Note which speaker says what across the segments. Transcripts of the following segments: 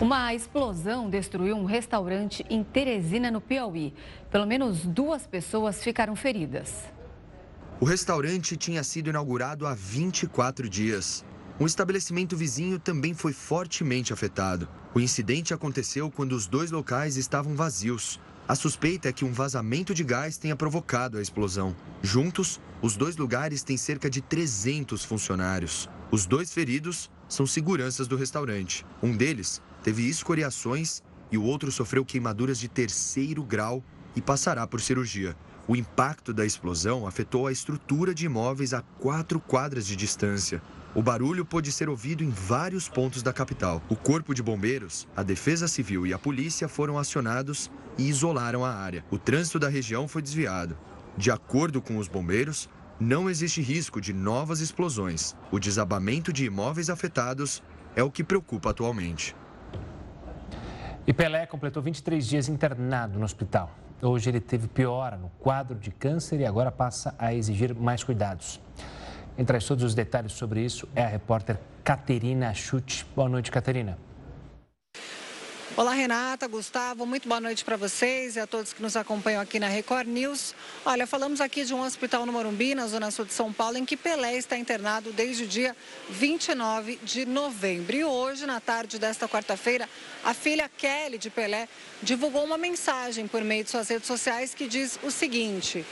Speaker 1: Uma explosão destruiu um restaurante em Teresina, no Piauí. Pelo menos duas pessoas ficaram feridas.
Speaker 2: O restaurante tinha sido inaugurado há 24 dias. Um estabelecimento vizinho também foi fortemente afetado. O incidente aconteceu quando os dois locais estavam vazios. A suspeita é que um vazamento de gás tenha provocado a explosão. Juntos, os dois lugares têm cerca de 300 funcionários. Os dois feridos são seguranças do restaurante. Um deles teve escoriações e o outro sofreu queimaduras de terceiro grau e passará por cirurgia. O impacto da explosão afetou a estrutura de imóveis a quatro quadras de distância. O barulho pôde ser ouvido em vários pontos da capital. O Corpo de Bombeiros, a Defesa Civil e a polícia foram acionados e isolaram a área. O trânsito da região foi desviado. De acordo com os bombeiros, não existe risco de novas explosões. O desabamento de imóveis afetados é o que preocupa atualmente.
Speaker 3: E Pelé completou 23 dias internado no hospital. Hoje ele teve piora no quadro de câncer e agora passa a exigir mais cuidados. Traz todos os detalhes sobre isso é a repórter Caterina Chute. Boa noite, Caterina.
Speaker 4: Olá, Renata, Gustavo, muito boa noite para vocês e a todos que nos acompanham aqui na Record News. Olha, falamos aqui de um hospital no Morumbi, na zona sul de São Paulo, em que Pelé está internado desde o dia 29 de novembro. E hoje, na tarde desta quarta-feira, a filha Kelly de Pelé divulgou uma mensagem por meio de suas redes sociais que diz o seguinte: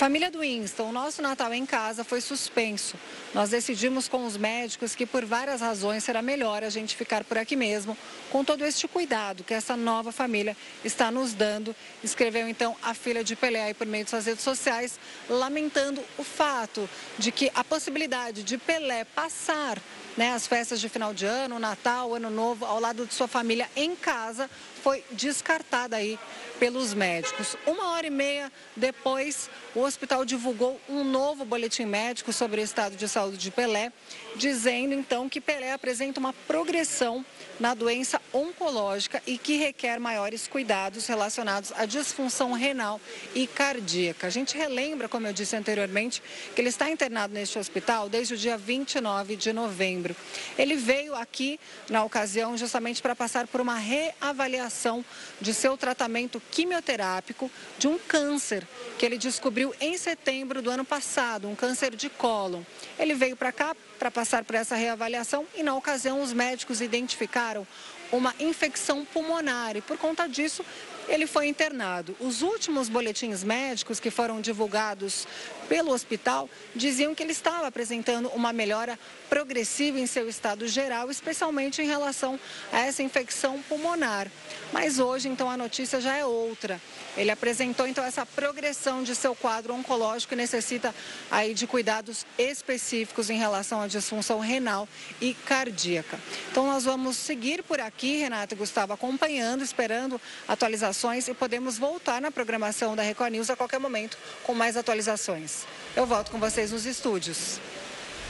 Speaker 4: Família do Winston, o nosso Natal em casa foi suspenso. Nós decidimos com os médicos que por várias razões será melhor a gente ficar por aqui mesmo, com todo este cuidado que essa nova família está nos dando. Escreveu então a filha de Pelé aí por meio de suas redes sociais, lamentando o fato de que a possibilidade de Pelé passar né, as festas de final de ano, Natal, Ano Novo, ao lado de sua família em casa, foi descartada aí pelos médicos. Uma hora e meia depois, o hospital divulgou um novo boletim médico sobre o estado de saúde de Pelé, dizendo então que Pelé apresenta uma progressão na doença oncológica e que requer maiores cuidados relacionados à disfunção renal e cardíaca. A gente relembra, como eu disse anteriormente, que ele está internado neste hospital desde o dia 29 de novembro. Ele veio aqui na ocasião justamente para passar por uma reavaliação de seu tratamento quimioterápico de um câncer que ele descobriu em setembro do ano passado, um câncer de cólon. Ele veio para cá para passar por essa reavaliação e, na ocasião, os médicos identificaram uma infecção pulmonar e, por conta disso, ele foi internado. Os últimos boletins médicos que foram divulgados pelo hospital diziam que ele estava apresentando uma melhora progressiva em seu estado geral, especialmente em relação a essa infecção pulmonar. Mas hoje, então, a notícia já é outra. Ele apresentou, então, essa progressão de seu quadro oncológico e necessita aí de cuidados específicos em relação à disfunção renal e cardíaca. Então, nós vamos seguir por aqui, Renato e Gustavo, acompanhando, esperando atualizações e podemos voltar na programação da Record News a qualquer momento com mais atualizações. Eu volto com vocês nos estúdios.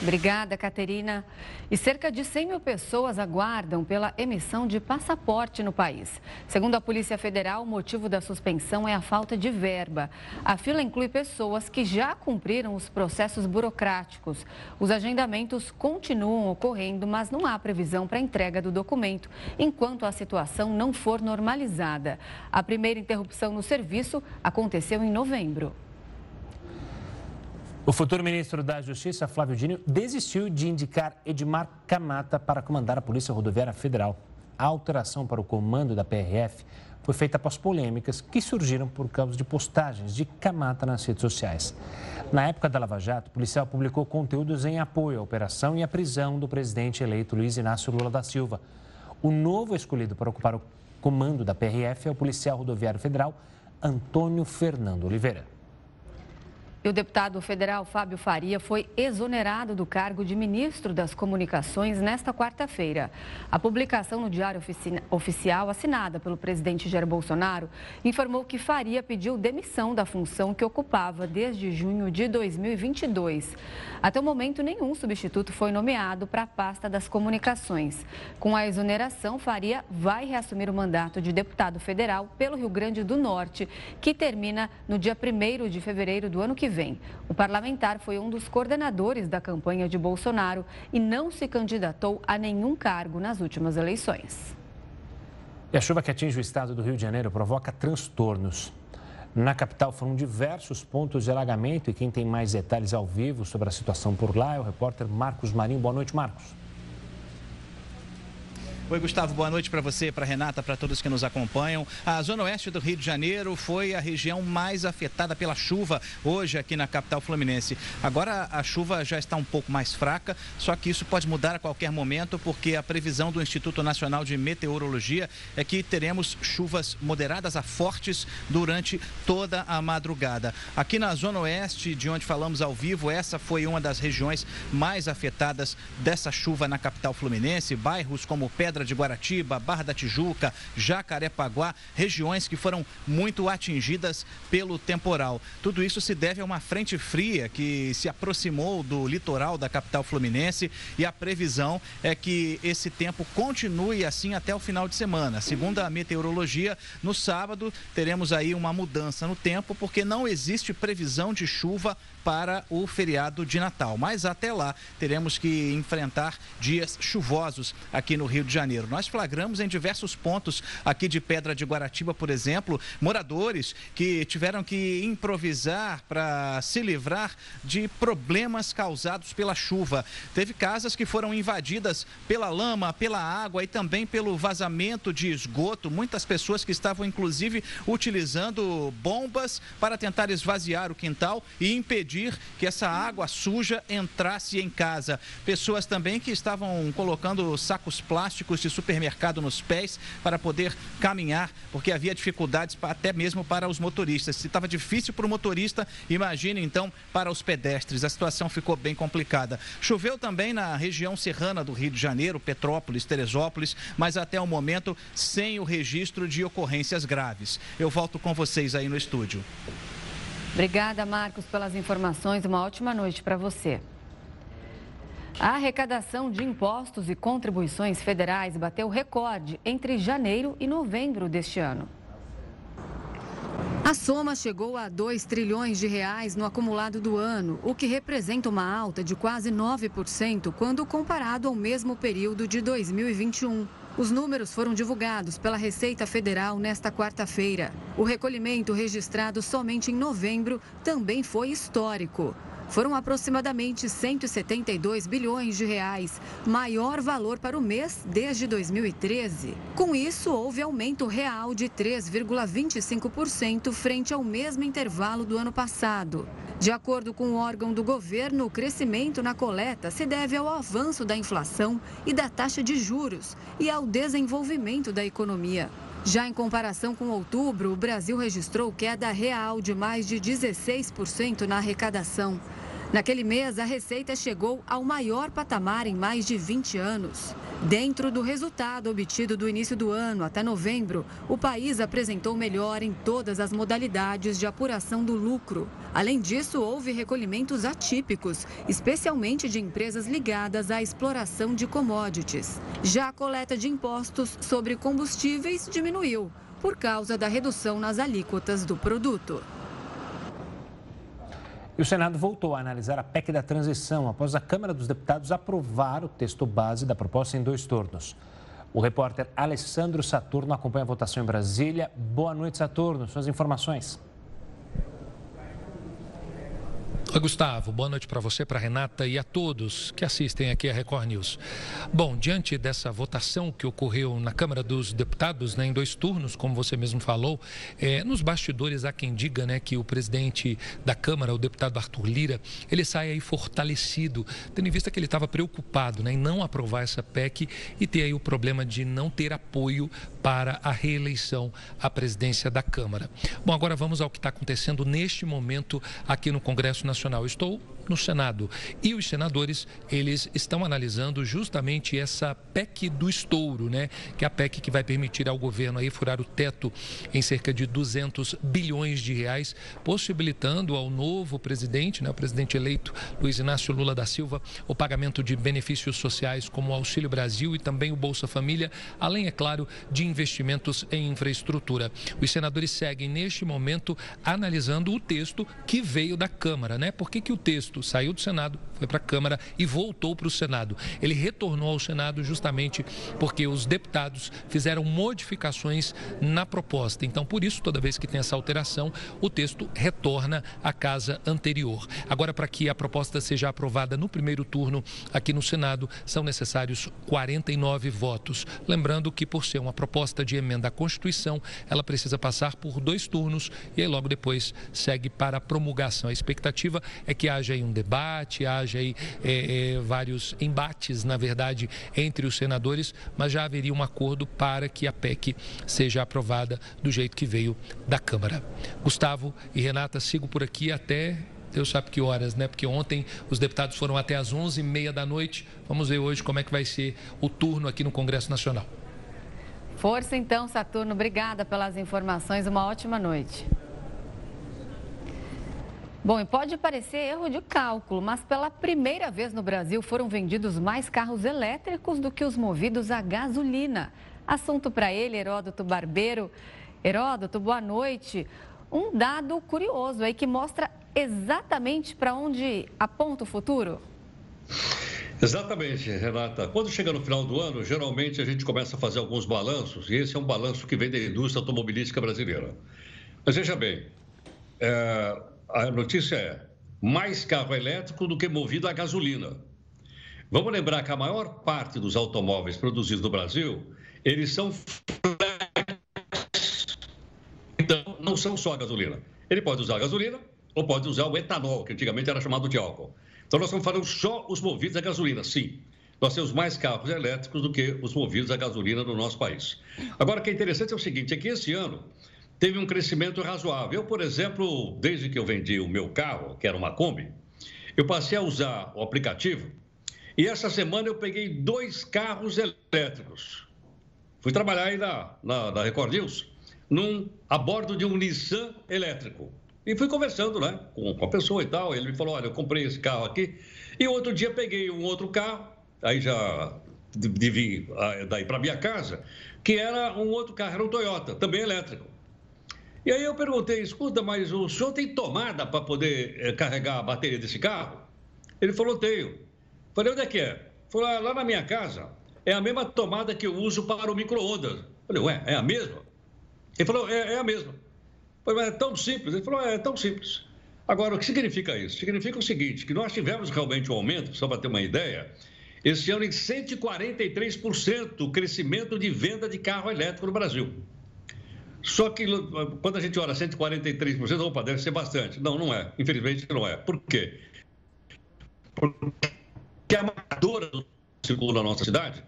Speaker 1: Obrigada, Caterina. E cerca de 100 mil pessoas aguardam pela emissão de passaporte no país. Segundo a Polícia Federal, o motivo da suspensão é a falta de verba. A fila inclui pessoas que já cumpriram os processos burocráticos. Os agendamentos continuam ocorrendo, mas não há previsão para entrega do documento enquanto a situação não for normalizada. A primeira interrupção no serviço aconteceu em novembro.
Speaker 3: O futuro ministro da Justiça, Flávio Dino, desistiu de indicar Edmar Camata para comandar a Polícia Rodoviária Federal. A alteração para o comando da PRF foi feita após polêmicas que surgiram por causa de postagens de Camata nas redes sociais. Na época da Lava Jato, o policial publicou conteúdos em apoio à operação e à prisão do presidente eleito Luiz Inácio Lula da Silva. O novo escolhido para ocupar o comando da PRF é o policial rodoviário federal Antônio Fernando Oliveira.
Speaker 1: E o deputado federal Fábio Faria foi exonerado do cargo de ministro das Comunicações nesta quarta-feira. A publicação no Diário Oficial, assinada pelo presidente Jair Bolsonaro, informou que Faria pediu demissão da função que ocupava desde junho de 2022. Até o momento, nenhum substituto foi nomeado para a pasta das comunicações. Com a exoneração, Faria vai reassumir o mandato de deputado federal pelo Rio Grande do Norte, que termina no dia 1 de fevereiro do ano que vem. O parlamentar foi um dos coordenadores da campanha de Bolsonaro e não se candidatou a nenhum cargo nas últimas eleições.
Speaker 3: E a chuva que atinge o estado do Rio de Janeiro provoca transtornos. Na capital foram diversos pontos de alagamento e quem tem mais detalhes ao vivo sobre a situação por lá é o repórter Marcos Marinho. Boa noite, Marcos.
Speaker 5: Oi, Gustavo, boa noite para você, para Renata, para todos que nos acompanham. A zona oeste do Rio de Janeiro foi a região mais afetada pela chuva hoje aqui na capital fluminense. Agora a chuva já está um pouco mais fraca, só que isso pode mudar a qualquer momento, porque a previsão do Instituto Nacional de Meteorologia é que teremos chuvas moderadas a fortes durante toda a madrugada. Aqui na zona oeste, de onde falamos ao vivo, essa foi uma das regiões mais afetadas dessa chuva na capital fluminense. Bairros como Pedra Pedra de Guaratiba, Barra da Tijuca, Jacarepaguá, regiões que foram muito atingidas pelo temporal. Tudo isso se deve a uma frente fria que se aproximou do litoral da capital fluminense e a previsão é que esse tempo continue assim até o final de semana. Segundo a meteorologia, no sábado teremos aí uma mudança no tempo porque não existe previsão de chuva para o feriado de Natal. Mas até lá teremos que enfrentar dias chuvosos aqui no Rio de Janeiro. Nós flagramos em diversos pontos aqui de Pedra de Guaratiba, por exemplo, moradores que tiveram que improvisar para se livrar de problemas causados pela chuva. Teve casas que foram invadidas pela lama, pela água e também pelo vazamento de esgoto. Muitas pessoas que estavam inclusive utilizando bombas para tentar esvaziar o quintal e impedir impedir que essa água suja entrasse em casa. Pessoas também que estavam colocando sacos plásticos de supermercado nos pés para poder caminhar, porque havia dificuldades até mesmo para os motoristas. Se estava difícil para o motorista, imagine então para os pedestres. A situação ficou bem complicada. Choveu também na região serrana do Rio de Janeiro, Petrópolis, Teresópolis, mas até o momento sem o registro de ocorrências graves. Eu volto com vocês aí no estúdio.
Speaker 1: Obrigada, Marcos, pelas informações. Uma ótima noite para você. A arrecadação de impostos e contribuições federais bateu recorde entre janeiro e novembro deste ano. A soma chegou a 2 trilhões de reais no acumulado do ano, o que representa uma alta de quase 9% quando comparado ao mesmo período de 2021. Os números foram divulgados pela Receita Federal nesta quarta-feira. O recolhimento registrado somente em novembro também foi histórico. Foram aproximadamente 172 bilhões de reais, maior valor para o mês desde 2013. Com isso, houve aumento real de 3,25% frente ao mesmo intervalo do ano passado. De acordo com o órgão do governo, o crescimento na coleta se deve ao avanço da inflação e da taxa de juros e ao desenvolvimento da economia. Já em comparação com outubro, o Brasil registrou queda real de mais de 16% na arrecadação. Naquele mês, a receita chegou ao maior patamar em mais de 20 anos. Dentro do resultado obtido do início do ano até novembro, o país apresentou melhor em todas as modalidades de apuração do lucro. Além disso, houve recolhimentos atípicos, especialmente de empresas ligadas à exploração de commodities. Já a coleta de impostos sobre combustíveis diminuiu, por causa da redução nas alíquotas do produto.
Speaker 3: E o Senado voltou a analisar a PEC da transição após a Câmara dos Deputados aprovar o texto base da proposta em dois turnos. O repórter Alessandro Saturno acompanha a votação em Brasília. Boa noite, Saturno. Suas informações.
Speaker 6: Oi, Gustavo. Boa noite para você, para Renata e a todos que assistem aqui a Record News. Bom, diante dessa votação que ocorreu na Câmara dos Deputados, né, em dois turnos, como você mesmo falou, é, nos bastidores há quem diga né, que o presidente da Câmara, o deputado Arthur Lira, ele sai aí fortalecido, tendo em vista que ele estava preocupado né, em não aprovar essa PEC e ter aí o problema de não ter apoio para a reeleição à presidência da Câmara. Bom, agora vamos ao que está acontecendo neste momento aqui no Congresso Nacional. Nacional. Estou no Senado. E os senadores, eles estão analisando justamente essa PEC do estouro, né? Que é a PEC que vai permitir ao governo aí furar o teto em cerca de 200 bilhões de reais, possibilitando ao novo presidente, né, o presidente eleito Luiz Inácio Lula da Silva, o pagamento de benefícios sociais como o Auxílio Brasil e também o Bolsa Família, além, é claro, de investimentos em infraestrutura. Os senadores seguem neste momento analisando o texto que veio da Câmara, né? Por que, que o texto texto saiu do Senado, foi para a Câmara e voltou para o Senado. Ele retornou ao Senado justamente porque os deputados fizeram modificações na proposta. Então, por isso, toda vez que tem essa alteração, o texto retorna à casa anterior. Agora, para que a proposta seja aprovada no primeiro turno aqui no Senado, são necessários 49 votos. Lembrando que, por ser uma proposta de emenda à Constituição, ela precisa passar por dois turnos e aí logo depois segue para a promulgação. A expectativa é que haja aí um debate, haja aí é, é, vários embates, na verdade, entre os senadores, mas já haveria um acordo para que a PEC seja aprovada do jeito que veio da Câmara. Gustavo e Renata, sigo por aqui até Deus sabe que horas, né? Porque ontem os deputados foram até às 11h30 da noite. Vamos ver hoje como é que vai ser o turno aqui no Congresso Nacional.
Speaker 1: Força então, Saturno. Obrigada pelas informações. Uma ótima noite. Bom, e pode parecer erro de cálculo, mas pela primeira vez no Brasil foram vendidos mais carros elétricos do que os movidos a gasolina. Assunto para ele, Heródoto Barbeiro. Heródoto, boa noite. Um dado curioso aí que mostra exatamente para onde aponta o futuro?
Speaker 7: Exatamente, Renata. Quando chega no final do ano, geralmente a gente começa a fazer alguns balanços, e esse é um balanço que vem da indústria automobilística brasileira. Mas veja bem, é, a notícia é mais carro elétrico do que movido a gasolina. Vamos lembrar que a maior parte dos automóveis produzidos no Brasil, eles são então não são só a gasolina. Ele pode usar a gasolina, ou pode usar o etanol, que antigamente era chamado de álcool. Então, nós estamos falando só os movidos a gasolina, sim. Nós temos mais carros elétricos do que os movidos a gasolina no nosso país. Agora, o que é interessante é o seguinte, é que esse ano teve um crescimento razoável. Eu, por exemplo, desde que eu vendi o meu carro, que era uma Kombi, eu passei a usar o aplicativo e essa semana eu peguei dois carros elétricos. Fui trabalhar aí na, na, na Record News, num, a bordo de um Nissan elétrico. E fui conversando, né, com, com a pessoa e tal. Ele me falou: olha, eu comprei esse carro aqui. E outro dia peguei um outro carro, aí já de, de vir ah, daí para minha casa, que era um outro carro, era um Toyota, também elétrico. E aí eu perguntei: escuta, mas o senhor tem tomada para poder é, carregar a bateria desse carro? Ele falou: tenho. Falei: onde é que é? Falou: ah, lá na minha casa. É a mesma tomada que eu uso para o micro-ondas. Falei: ué, é a mesma? Ele falou: é, é a mesma. Mas é tão simples. Ele falou, é, é tão simples. Agora, o que significa isso? Significa o seguinte, que nós tivemos realmente um aumento, só para ter uma ideia, esse ano em 143% o crescimento de venda de carro elétrico no Brasil. Só que quando a gente olha 143%, opa, deve ser bastante. Não, não é. Infelizmente não é. Por quê? Porque a amadora do circulo na nossa cidade,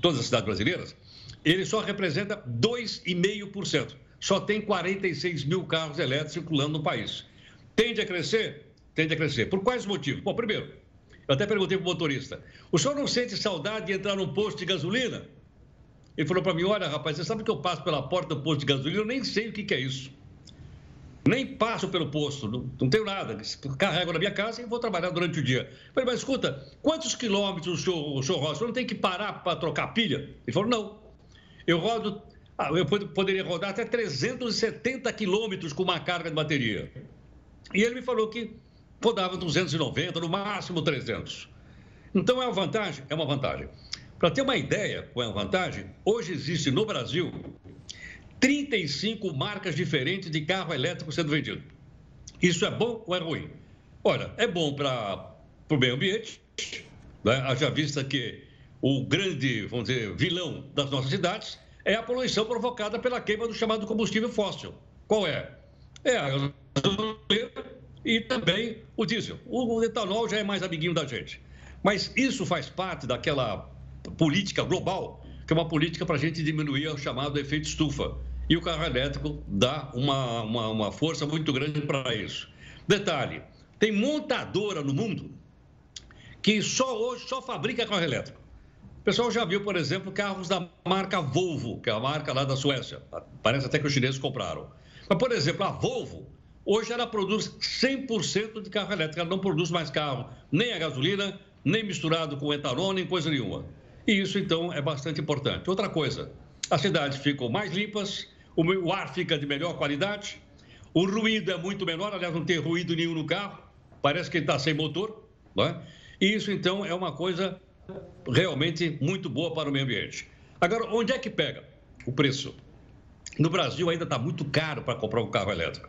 Speaker 7: todas as cidades brasileiras, ele só representa 2,5% só tem 46 mil carros elétricos circulando no país. Tende a crescer? Tende a crescer. Por quais motivos? Bom, primeiro, eu até perguntei para o motorista: o senhor não sente saudade de entrar num posto de gasolina? Ele falou para mim: olha, rapaz, você sabe que eu passo pela porta do posto de gasolina, eu nem sei o que, que é isso. Nem passo pelo posto, não, não tenho nada. Carrego na minha casa e vou trabalhar durante o dia. Eu falei, mas escuta, quantos quilômetros o senhor, o senhor roda? O senhor não tem que parar para trocar pilha? Ele falou, não. Eu rodo ah, eu poderia rodar até 370 quilômetros com uma carga de bateria. E ele me falou que rodava 290, no máximo 300. Então é uma vantagem? É uma vantagem. Para ter uma ideia qual é a vantagem, hoje existe no Brasil 35 marcas diferentes de carro elétrico sendo vendido. Isso é bom ou é ruim? Olha, é bom para o meio ambiente, né? haja vista que o grande, vamos dizer, vilão das nossas cidades é a poluição provocada pela queima do chamado combustível fóssil. Qual é? É a gasolina e também o diesel. O etanol já é mais amiguinho da gente. Mas isso faz parte daquela política global, que é uma política para a gente diminuir o chamado efeito estufa. E o carro elétrico dá uma, uma, uma força muito grande para isso. Detalhe: tem montadora no mundo que só hoje só fabrica carro elétrico. O pessoal já viu, por exemplo, carros da marca Volvo, que é a marca lá da Suécia. Parece até que os chineses compraram. Mas, por exemplo, a Volvo, hoje ela produz 100% de carro elétrico. Ela não produz mais carro nem a gasolina, nem misturado com etanol, nem coisa nenhuma. E isso, então, é bastante importante. Outra coisa, as cidades ficam mais limpas, o ar fica de melhor qualidade, o ruído é muito menor, aliás, não tem ruído nenhum no carro. parece que ele está sem motor, não é? E isso, então, é uma coisa realmente muito boa para o meio ambiente. Agora, onde é que pega o preço? No Brasil ainda está muito caro para comprar um carro elétrico.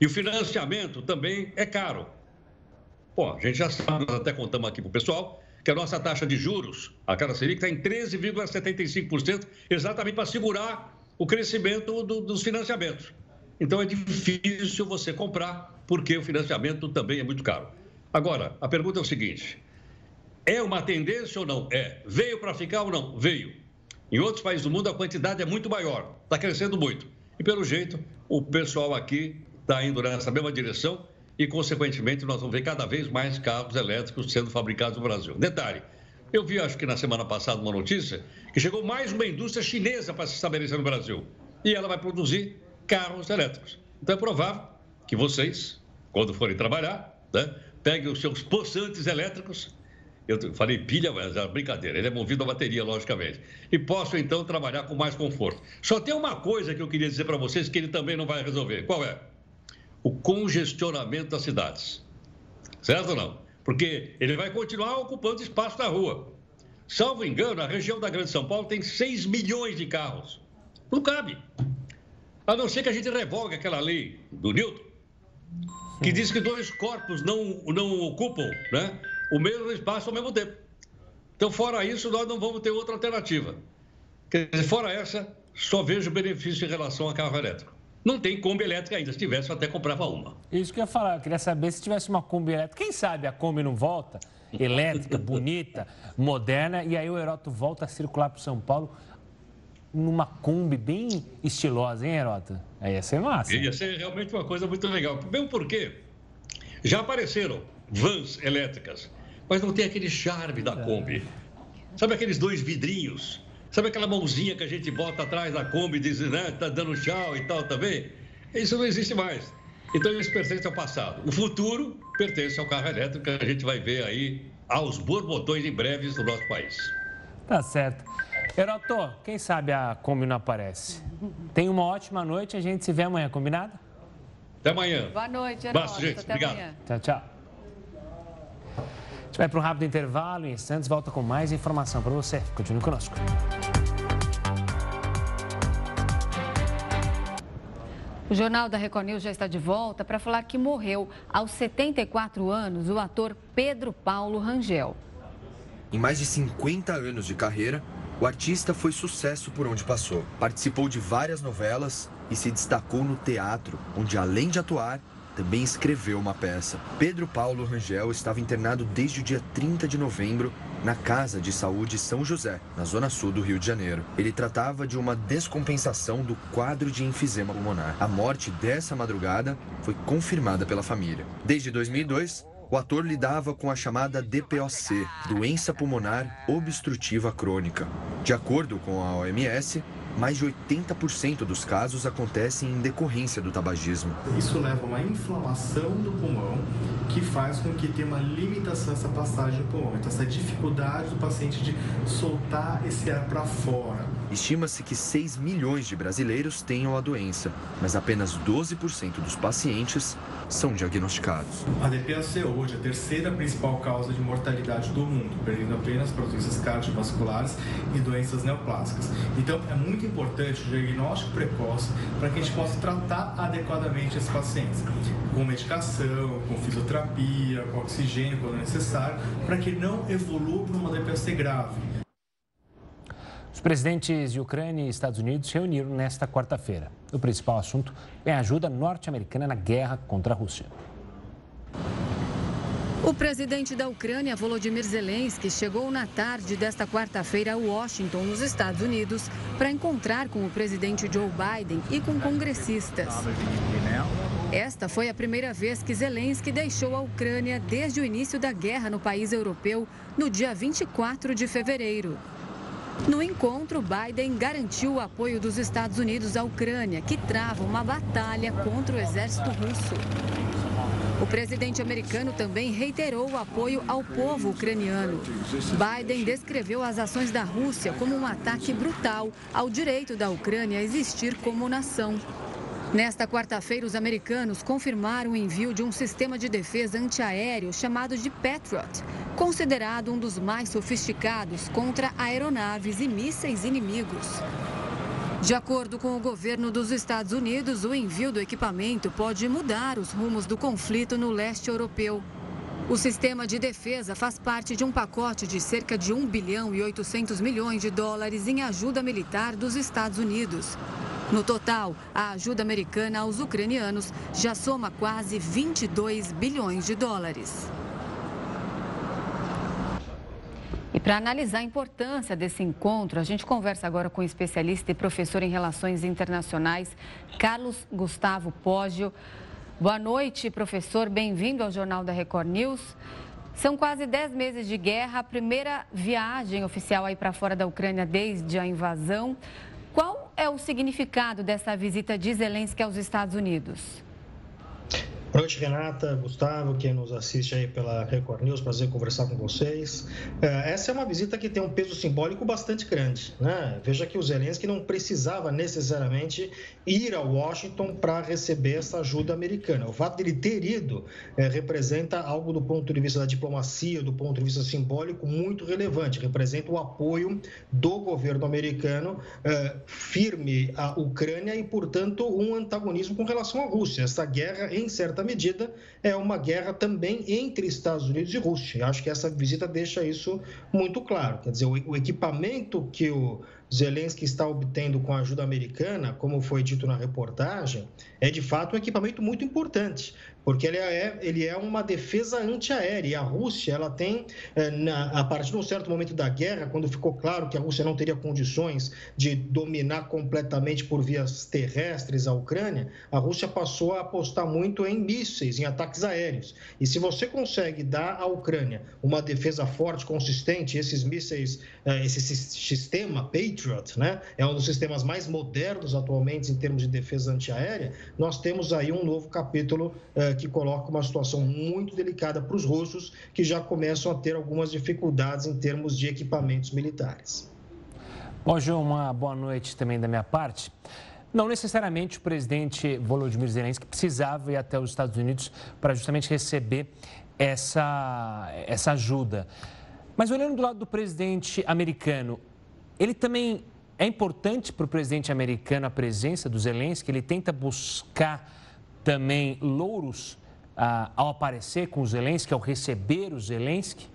Speaker 7: E o financiamento também é caro. Bom, a gente já sabe, nós até contamos aqui para o pessoal, que a nossa taxa de juros, a cada Selic, está em 13,75%, exatamente para segurar o crescimento do, dos financiamentos. Então é difícil você comprar, porque o financiamento também é muito caro. Agora, a pergunta é o seguinte: é uma tendência ou não? É. Veio para ficar ou não? Veio. Em outros países do mundo a quantidade é muito maior, está crescendo muito. E pelo jeito, o pessoal aqui está indo nessa mesma direção e, consequentemente, nós vamos ver cada vez mais carros elétricos sendo fabricados no Brasil. Detalhe, eu vi, acho que na semana passada, uma notícia que chegou mais uma indústria chinesa para se estabelecer no Brasil. E ela vai produzir carros elétricos. Então é provável que vocês, quando forem trabalhar, né, peguem os seus poçantes elétricos eu falei pilha, mas é brincadeira. Ele é movido a bateria, logicamente. E posso, então, trabalhar com mais conforto. Só tem uma coisa que eu queria dizer para vocês que ele também não vai resolver. Qual é? O congestionamento das cidades. Certo ou não? Porque ele vai continuar ocupando espaço na rua. Salvo engano, a região da Grande São Paulo tem 6 milhões de carros. Não cabe. A não ser que a gente revogue aquela lei do Newton, que diz que dois corpos não, não ocupam né, o mesmo espaço ao mesmo tempo. Então, fora isso, nós não vamos ter outra alternativa. Quer dizer, fora essa, só vejo benefício em relação a carro elétrico. Não tem Kombi elétrica ainda. Se tivesse, eu até comprava uma.
Speaker 3: Isso que eu ia falar. Eu queria saber se tivesse uma Kombi elétrica. Quem sabe a Kombi não volta? Elétrica, bonita, moderna. E aí o Heroto volta a circular para São Paulo numa Kombi bem estilosa, hein, Heroto? Aí ia ser massa.
Speaker 7: Ia ser realmente uma coisa muito legal. Mesmo porque já apareceram vans elétricas mas não tem aquele charme da Kombi. Sabe aqueles dois vidrinhos? Sabe aquela mãozinha que a gente bota atrás da Kombi e diz, né, tá dando tchau e tal também? Isso não existe mais. Então isso pertence ao passado. O futuro pertence ao carro elétrico que a gente vai ver aí aos borbotões em breves no nosso país.
Speaker 3: Tá certo. Heroto, quem sabe a Kombi não aparece. Tenha uma ótima noite, a gente se vê amanhã, combinado?
Speaker 7: Até amanhã.
Speaker 1: Boa noite, Heroto.
Speaker 7: gente.
Speaker 1: Até
Speaker 7: Obrigado.
Speaker 1: amanhã.
Speaker 3: Tchau, tchau. Gente vai para um rápido intervalo. Em instantes, volta com mais informação para você. Continue conosco.
Speaker 1: O Jornal da Record News já está de volta para falar que morreu aos 74 anos o ator Pedro Paulo Rangel.
Speaker 2: Em mais de 50 anos de carreira, o artista foi sucesso por onde passou. Participou de várias novelas e se destacou no teatro, onde além de atuar, também escreveu uma peça. Pedro Paulo Rangel estava internado desde o dia 30 de novembro na Casa de Saúde São José, na zona sul do Rio de Janeiro. Ele tratava de uma descompensação do quadro de enfisema pulmonar. A morte dessa madrugada foi confirmada pela família. Desde 2002, o ator lidava com a chamada DPOC, doença pulmonar obstrutiva crônica. De acordo com a OMS, mais de 80% dos casos acontecem em decorrência do tabagismo.
Speaker 8: Isso leva a uma inflamação do pulmão que faz com que tenha uma limitação essa passagem do pulmão. Então, essa dificuldade do paciente de soltar esse ar para fora.
Speaker 2: Estima-se que 6 milhões de brasileiros tenham a doença, mas apenas 12% dos pacientes são diagnosticados.
Speaker 8: A hoje é a terceira principal causa de mortalidade do mundo, perdendo apenas para doenças cardiovasculares e doenças neoplásicas. Então, é muito importante o diagnóstico precoce para que a gente possa tratar adequadamente esses pacientes, com medicação, com fisioterapia, com oxigênio quando necessário, para que não evolua para uma DPAC grave.
Speaker 3: Os presidentes de Ucrânia e Estados Unidos se reuniram nesta quarta-feira. O principal assunto é a ajuda norte-americana na guerra contra a Rússia.
Speaker 1: O presidente da Ucrânia, Volodymyr Zelensky, chegou na tarde desta quarta-feira a Washington, nos Estados Unidos, para encontrar com o presidente Joe Biden e com congressistas. Esta foi a primeira vez que Zelensky deixou a Ucrânia desde o início da guerra no país europeu, no dia 24 de fevereiro. No encontro, Biden garantiu o apoio dos Estados Unidos à Ucrânia, que trava uma batalha contra o exército russo. O presidente americano também reiterou o apoio ao povo ucraniano. Biden descreveu as ações da Rússia como um ataque brutal ao direito da Ucrânia a existir como nação. Nesta quarta-feira, os americanos confirmaram o envio de um sistema de defesa antiaéreo chamado de Patriot, considerado um dos mais sofisticados contra aeronaves e mísseis inimigos. De acordo com o governo dos Estados Unidos, o envio do equipamento pode mudar os rumos do conflito no leste europeu. O sistema de defesa faz parte de um pacote de cerca de 1 bilhão e 800 milhões de dólares em ajuda militar dos Estados Unidos. No total, a ajuda americana aos ucranianos já soma quase 22 bilhões de dólares. E para analisar a importância desse encontro, a gente conversa agora com o especialista e professor em relações internacionais, Carlos Gustavo Poggio. Boa noite, professor. Bem-vindo ao Jornal da Record News. São quase 10 meses de guerra, a primeira viagem oficial aí para fora da Ucrânia desde a invasão. Qual é o significado dessa visita de Zelensky aos Estados Unidos?
Speaker 9: Boa noite, Renata, Gustavo, quem nos assiste aí pela Record News, prazer conversar com vocês. É, essa é uma visita que tem um peso simbólico bastante grande. Né? Veja que o Zelensky não precisava necessariamente ir a Washington para receber essa ajuda americana. O fato de ele ter ido é, representa algo do ponto de vista da diplomacia, do ponto de vista simbólico, muito relevante. Representa o apoio do governo americano é, firme à Ucrânia e, portanto, um antagonismo com relação à Rússia. Essa guerra, em certa certa medida, é uma guerra também entre Estados Unidos e Rússia. E acho que essa visita deixa isso muito claro. Quer dizer, o equipamento que o Zelensky está obtendo com a ajuda americana, como foi dito na reportagem, é de fato um equipamento muito importante porque ele é, ele é uma defesa antiaérea. E a Rússia, ela tem, eh, a partir de um certo momento da guerra, quando ficou claro que a Rússia não teria condições de dominar completamente por vias terrestres a Ucrânia, a Rússia passou a apostar muito em mísseis, em ataques aéreos. E se você consegue dar à Ucrânia uma defesa forte, consistente, esses mísseis, eh, esse sistema Patriot, né, é um dos sistemas mais modernos atualmente em termos de defesa antiaérea, nós temos aí um novo capítulo eh, que coloca uma situação muito delicada para os russos, que já começam a ter algumas dificuldades em termos de equipamentos militares.
Speaker 3: Bom, João, uma boa noite também da minha parte. Não necessariamente o presidente Volodymyr Zelensky precisava ir até os Estados Unidos para justamente receber essa, essa ajuda. Mas olhando do lado do presidente americano, ele também é importante para o presidente americano a presença do Zelensky, ele tenta buscar também louros ah, ao aparecer com o Zelensky, ao receber o Zelensky?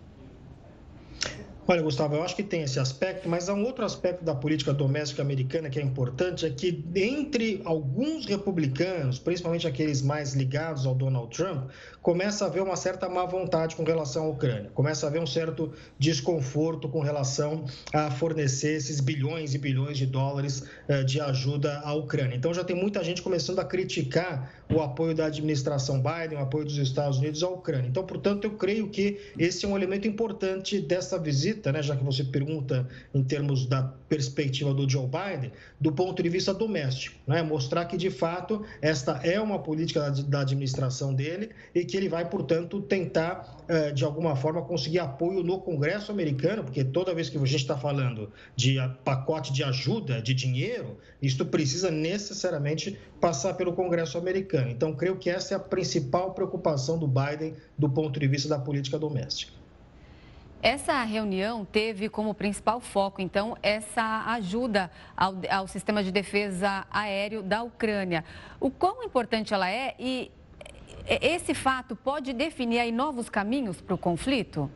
Speaker 9: Olha, Gustavo, eu acho que tem esse aspecto, mas há um outro aspecto da política doméstica americana que é importante, é que entre alguns republicanos, principalmente aqueles mais ligados ao Donald Trump, começa a haver uma certa má vontade com relação à Ucrânia, começa a haver um certo desconforto com relação a fornecer esses bilhões e bilhões de dólares eh, de ajuda à Ucrânia. Então já tem muita gente começando a criticar o apoio da administração Biden, o apoio dos Estados Unidos à Ucrânia. Então, portanto, eu creio que esse é um elemento importante dessa visita, né, já que você pergunta em termos da perspectiva do Joe Biden, do ponto de vista doméstico, né, mostrar que de fato esta é uma política da, da administração dele e que ele vai, portanto, tentar eh, de alguma forma conseguir apoio no Congresso americano, porque toda vez que a gente está falando de pacote de ajuda, de dinheiro, isto precisa necessariamente passar pelo Congresso americano. Então, creio que essa é a principal preocupação do Biden do ponto de vista da política doméstica.
Speaker 1: Essa reunião teve como principal foco, então, essa ajuda ao, ao, sistema de defesa aéreo da Ucrânia. O quão importante ela é e esse fato pode definir aí novos caminhos para o conflito?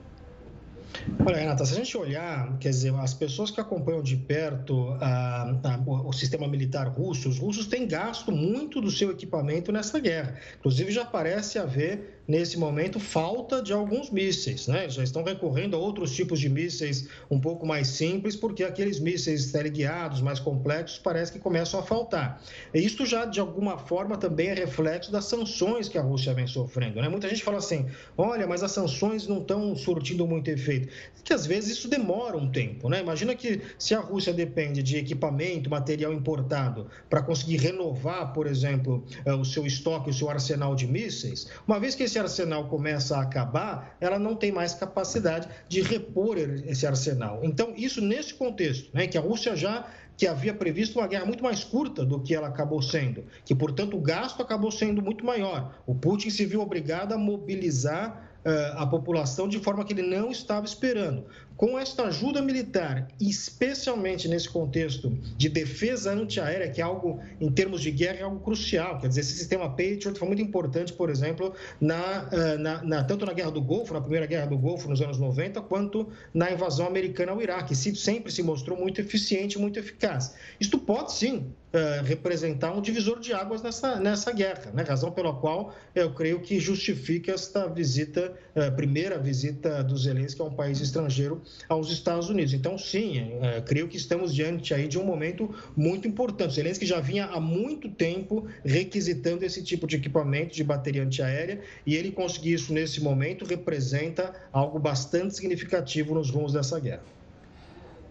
Speaker 9: Olha, Renata, se a gente olhar, quer dizer, as pessoas que acompanham de perto a, a, o sistema militar russo, os russos têm gasto muito do seu equipamento nessa guerra. Inclusive, já parece haver nesse momento, falta de alguns mísseis. Né? Já estão recorrendo a outros tipos de mísseis um pouco mais simples, porque aqueles mísseis teleguiados mais complexos parece que começam a faltar. E isso já, de alguma forma, também é reflexo das sanções que a Rússia vem sofrendo. Né? Muita gente fala assim: olha, mas as sanções não estão surtindo muito efeito. Que às vezes isso demora um tempo. Né? Imagina que se a Rússia depende de equipamento, material importado, para conseguir renovar, por exemplo, eh, o seu estoque, o seu arsenal de mísseis, uma vez que esse arsenal começa a acabar, ela não tem mais capacidade de repor esse arsenal. Então, isso nesse contexto, né, que a Rússia já que havia previsto uma guerra muito mais curta do que ela acabou sendo, que, portanto, o gasto acabou sendo muito maior. O Putin se viu obrigado a mobilizar eh, a população de forma que ele não estava esperando. Com esta ajuda militar, especialmente nesse contexto de defesa antiaérea, que é algo, em termos de guerra, é algo crucial. Quer dizer, esse sistema Patriot foi muito importante, por exemplo, na, eh, na, na, tanto na Guerra do Golfo, na primeira Guerra do Golfo, nos anos 90, quanto na invasão americana ao Iraque. Sempre se mostrou muito eficiente, muito eficaz. Isto pode, sim, Uh, representar um divisor de águas nessa, nessa guerra, né? razão pela qual eu creio que justifica esta visita, uh, primeira visita do Zelensky a um país estrangeiro aos Estados Unidos. Então, sim, é, creio que estamos diante aí de um momento muito importante. Zelensky já vinha há muito tempo requisitando esse tipo de equipamento de bateria antiaérea e ele conseguir isso nesse momento representa algo bastante significativo nos rumos dessa guerra.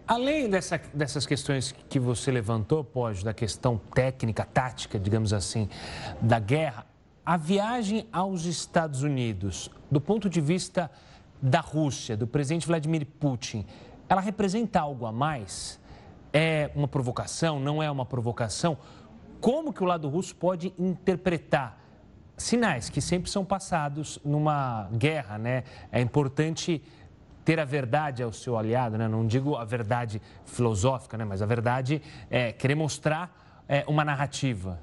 Speaker 3: Além dessa, dessas questões que você levantou, pode, da questão técnica, tática, digamos assim, da guerra, a viagem aos Estados Unidos, do ponto de vista da Rússia, do presidente Vladimir Putin, ela representa algo a mais? É uma provocação? Não é uma provocação? Como que o lado russo pode interpretar sinais que sempre são passados numa guerra, né? É importante ter a verdade ao seu aliado, né? Não digo a verdade filosófica, né? Mas a verdade é querer mostrar é, uma narrativa.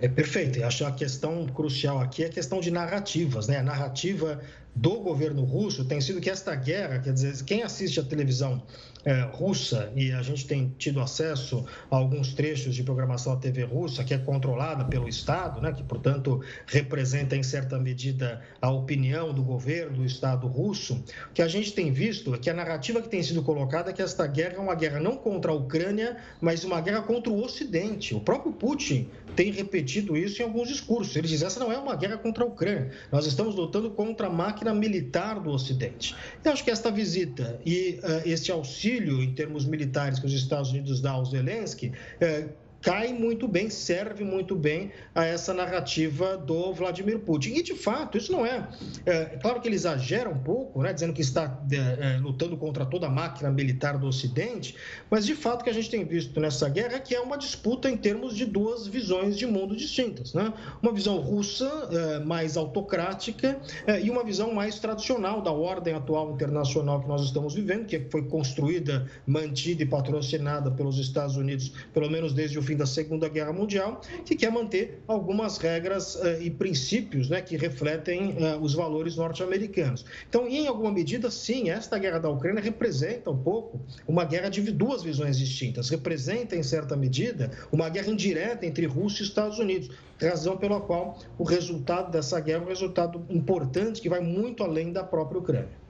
Speaker 9: É perfeito. E acho que a questão crucial aqui é a questão de narrativas, né? A narrativa do governo russo tem sido que esta guerra, quer dizer, quem assiste a televisão é, russa, e a gente tem tido acesso a alguns trechos de programação da TV russa, que é controlada pelo Estado, né, que, portanto, representa, em certa medida, a opinião do governo do Estado russo, o que a gente tem visto é que a narrativa que tem sido colocada é que esta guerra é uma guerra não contra a Ucrânia, mas uma guerra contra o Ocidente. O próprio Putin tem repetido isso em alguns discursos. Ele diz: essa não é uma guerra contra a Ucrânia, nós estamos lutando contra a máquina militar do Ocidente. Eu acho que esta visita e uh, este auxílio em termos militares que os Estados Unidos dão ao Zelensky uh, cai muito bem, serve muito bem a essa narrativa do Vladimir Putin. E, de fato, isso não é. É claro que ele exagera um pouco, né, dizendo que está é, é, lutando contra toda a máquina militar do Ocidente, mas, de fato, o que a gente tem visto nessa guerra é que é uma disputa em termos de duas visões de mundo distintas. Né? Uma visão russa é, mais autocrática é, e uma visão mais tradicional da ordem atual internacional que nós estamos vivendo, que foi construída, mantida e patrocinada pelos Estados Unidos, pelo menos desde o fim fim da Segunda Guerra Mundial, que quer manter algumas regras uh, e princípios né, que refletem uh, os valores norte-americanos. Então, em alguma medida, sim, esta guerra da Ucrânia representa um pouco uma guerra de duas visões distintas. Representa, em certa medida, uma guerra indireta entre Rússia e Estados Unidos, razão pela qual o resultado dessa guerra é um resultado importante que vai muito além da própria Ucrânia.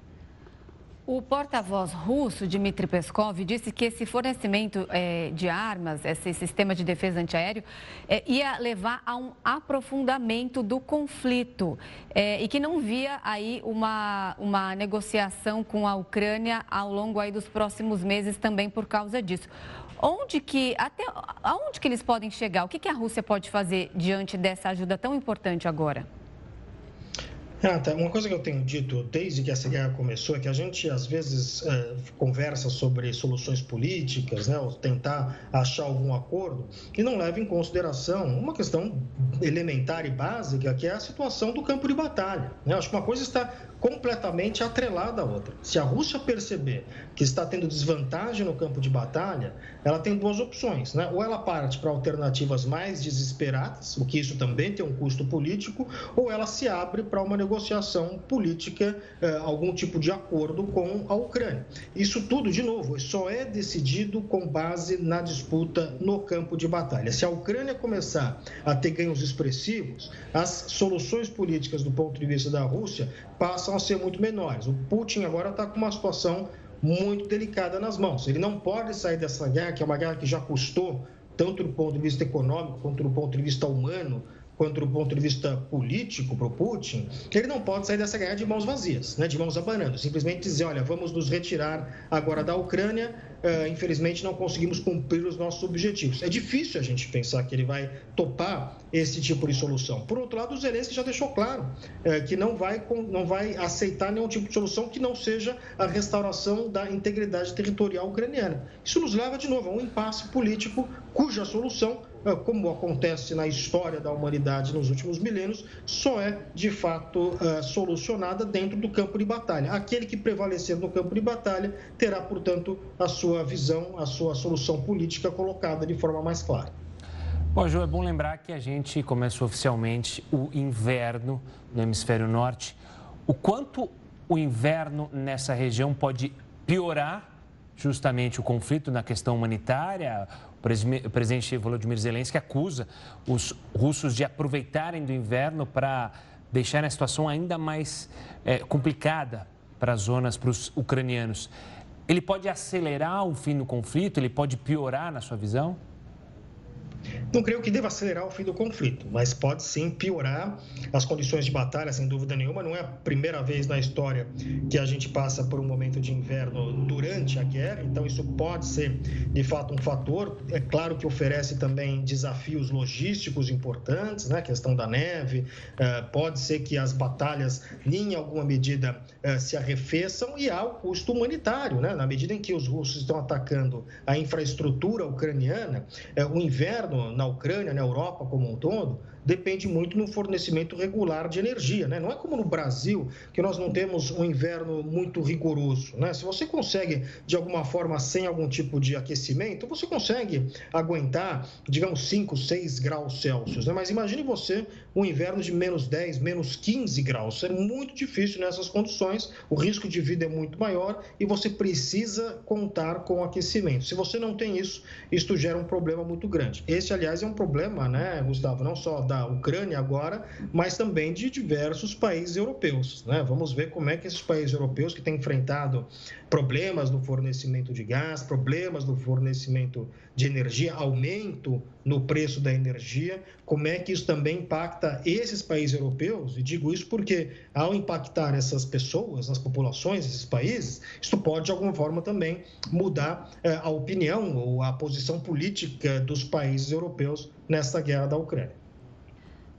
Speaker 1: O porta-voz russo, Dmitry Peskov, disse que esse fornecimento é, de armas, esse sistema de defesa antiaéreo, é, ia levar a um aprofundamento do conflito é, e que não via aí uma, uma negociação com a Ucrânia ao longo aí dos próximos meses também por causa disso. Onde que, até aonde que eles podem chegar? O que, que a Rússia pode fazer diante dessa ajuda tão importante agora?
Speaker 9: Tá. Uma coisa que eu tenho dito desde que essa guerra começou é que a gente às vezes é, conversa sobre soluções políticas, né, ou tentar achar algum acordo e não leva em consideração uma questão elementar e básica que é a situação do campo de batalha. Né? Acho que uma coisa está completamente atrelada à outra. Se a Rússia perceber que está tendo desvantagem no campo de batalha, ela tem duas opções, né? Ou ela parte para alternativas mais desesperadas, o que isso também tem um custo político, ou ela se abre para uma negociação política, eh, algum tipo de acordo com a Ucrânia. Isso tudo, de novo, só é decidido com base na disputa no campo de batalha. Se a Ucrânia começar a ter ganhos expressivos, as soluções políticas do ponto de vista da Rússia passam a ser muito menores. O Putin agora está com uma situação muito delicada nas mãos. Ele não pode sair dessa guerra, que é uma guerra que já custou, tanto do ponto de vista econômico quanto do ponto de vista humano, quanto do ponto de vista político para o Putin, ele não pode sair dessa guerra de mãos vazias, né, de mãos abanando. Simplesmente dizer, olha, vamos nos retirar agora da Ucrânia, uh, infelizmente não conseguimos cumprir os nossos objetivos. É difícil a gente pensar que ele vai topar esse tipo de solução. Por outro lado, o Zelensky já deixou claro uh, que não vai, não vai aceitar nenhum tipo de solução que não seja a restauração da integridade territorial ucraniana. Isso nos leva, de novo, a um impasse político cuja solução como acontece na história da humanidade nos últimos milênios, só é de fato é, solucionada dentro do campo de batalha. Aquele que prevalecer no campo de batalha terá, portanto, a sua visão, a sua solução política colocada de forma mais clara.
Speaker 3: Bom, Ju, é bom lembrar que a gente começou oficialmente o inverno no hemisfério norte. O quanto o inverno nessa região pode piorar justamente o conflito na questão humanitária, o presidente Volodymyr Zelensky acusa os russos de aproveitarem do inverno para deixar a situação ainda mais é, complicada para as zonas, para os ucranianos. Ele pode acelerar o fim do conflito? Ele pode piorar, na sua visão?
Speaker 9: Não creio que deva acelerar o fim do conflito, mas pode sim piorar as condições de batalha, sem dúvida nenhuma. Não é a primeira vez na história que a gente passa por um momento de inverno durante a guerra, então isso pode ser de fato um fator. É claro que oferece também desafios logísticos importantes, né? A questão da neve, é, pode ser que as batalhas, em alguma medida, é, se arrefeçam e há o custo humanitário, né? Na medida em que os russos estão atacando a infraestrutura ucraniana, é, o inverno na Ucrânia, na Europa como um todo, depende muito no fornecimento regular de energia. Né? Não é como no Brasil, que nós não temos um inverno muito rigoroso. Né? Se você consegue, de alguma forma, sem algum tipo de aquecimento, você consegue aguentar, digamos, 5, 6 graus Celsius. Né? Mas imagine você um inverno de menos 10, menos 15 graus. É muito difícil nessas condições, o risco de vida é muito maior e você precisa contar com aquecimento. Se você não tem isso, isto gera um problema muito grande. Esse, aliás, é um problema, né, Gustavo, não só Ucrânia agora, mas também de diversos países europeus. Né? Vamos ver como é que esses países europeus que têm enfrentado problemas no fornecimento de gás, problemas no fornecimento de energia, aumento no preço da energia, como é que isso também impacta esses países europeus? E digo isso porque, ao impactar essas pessoas, as populações desses países, isso pode, de alguma forma, também mudar eh, a opinião ou a posição política dos países europeus nessa guerra da Ucrânia.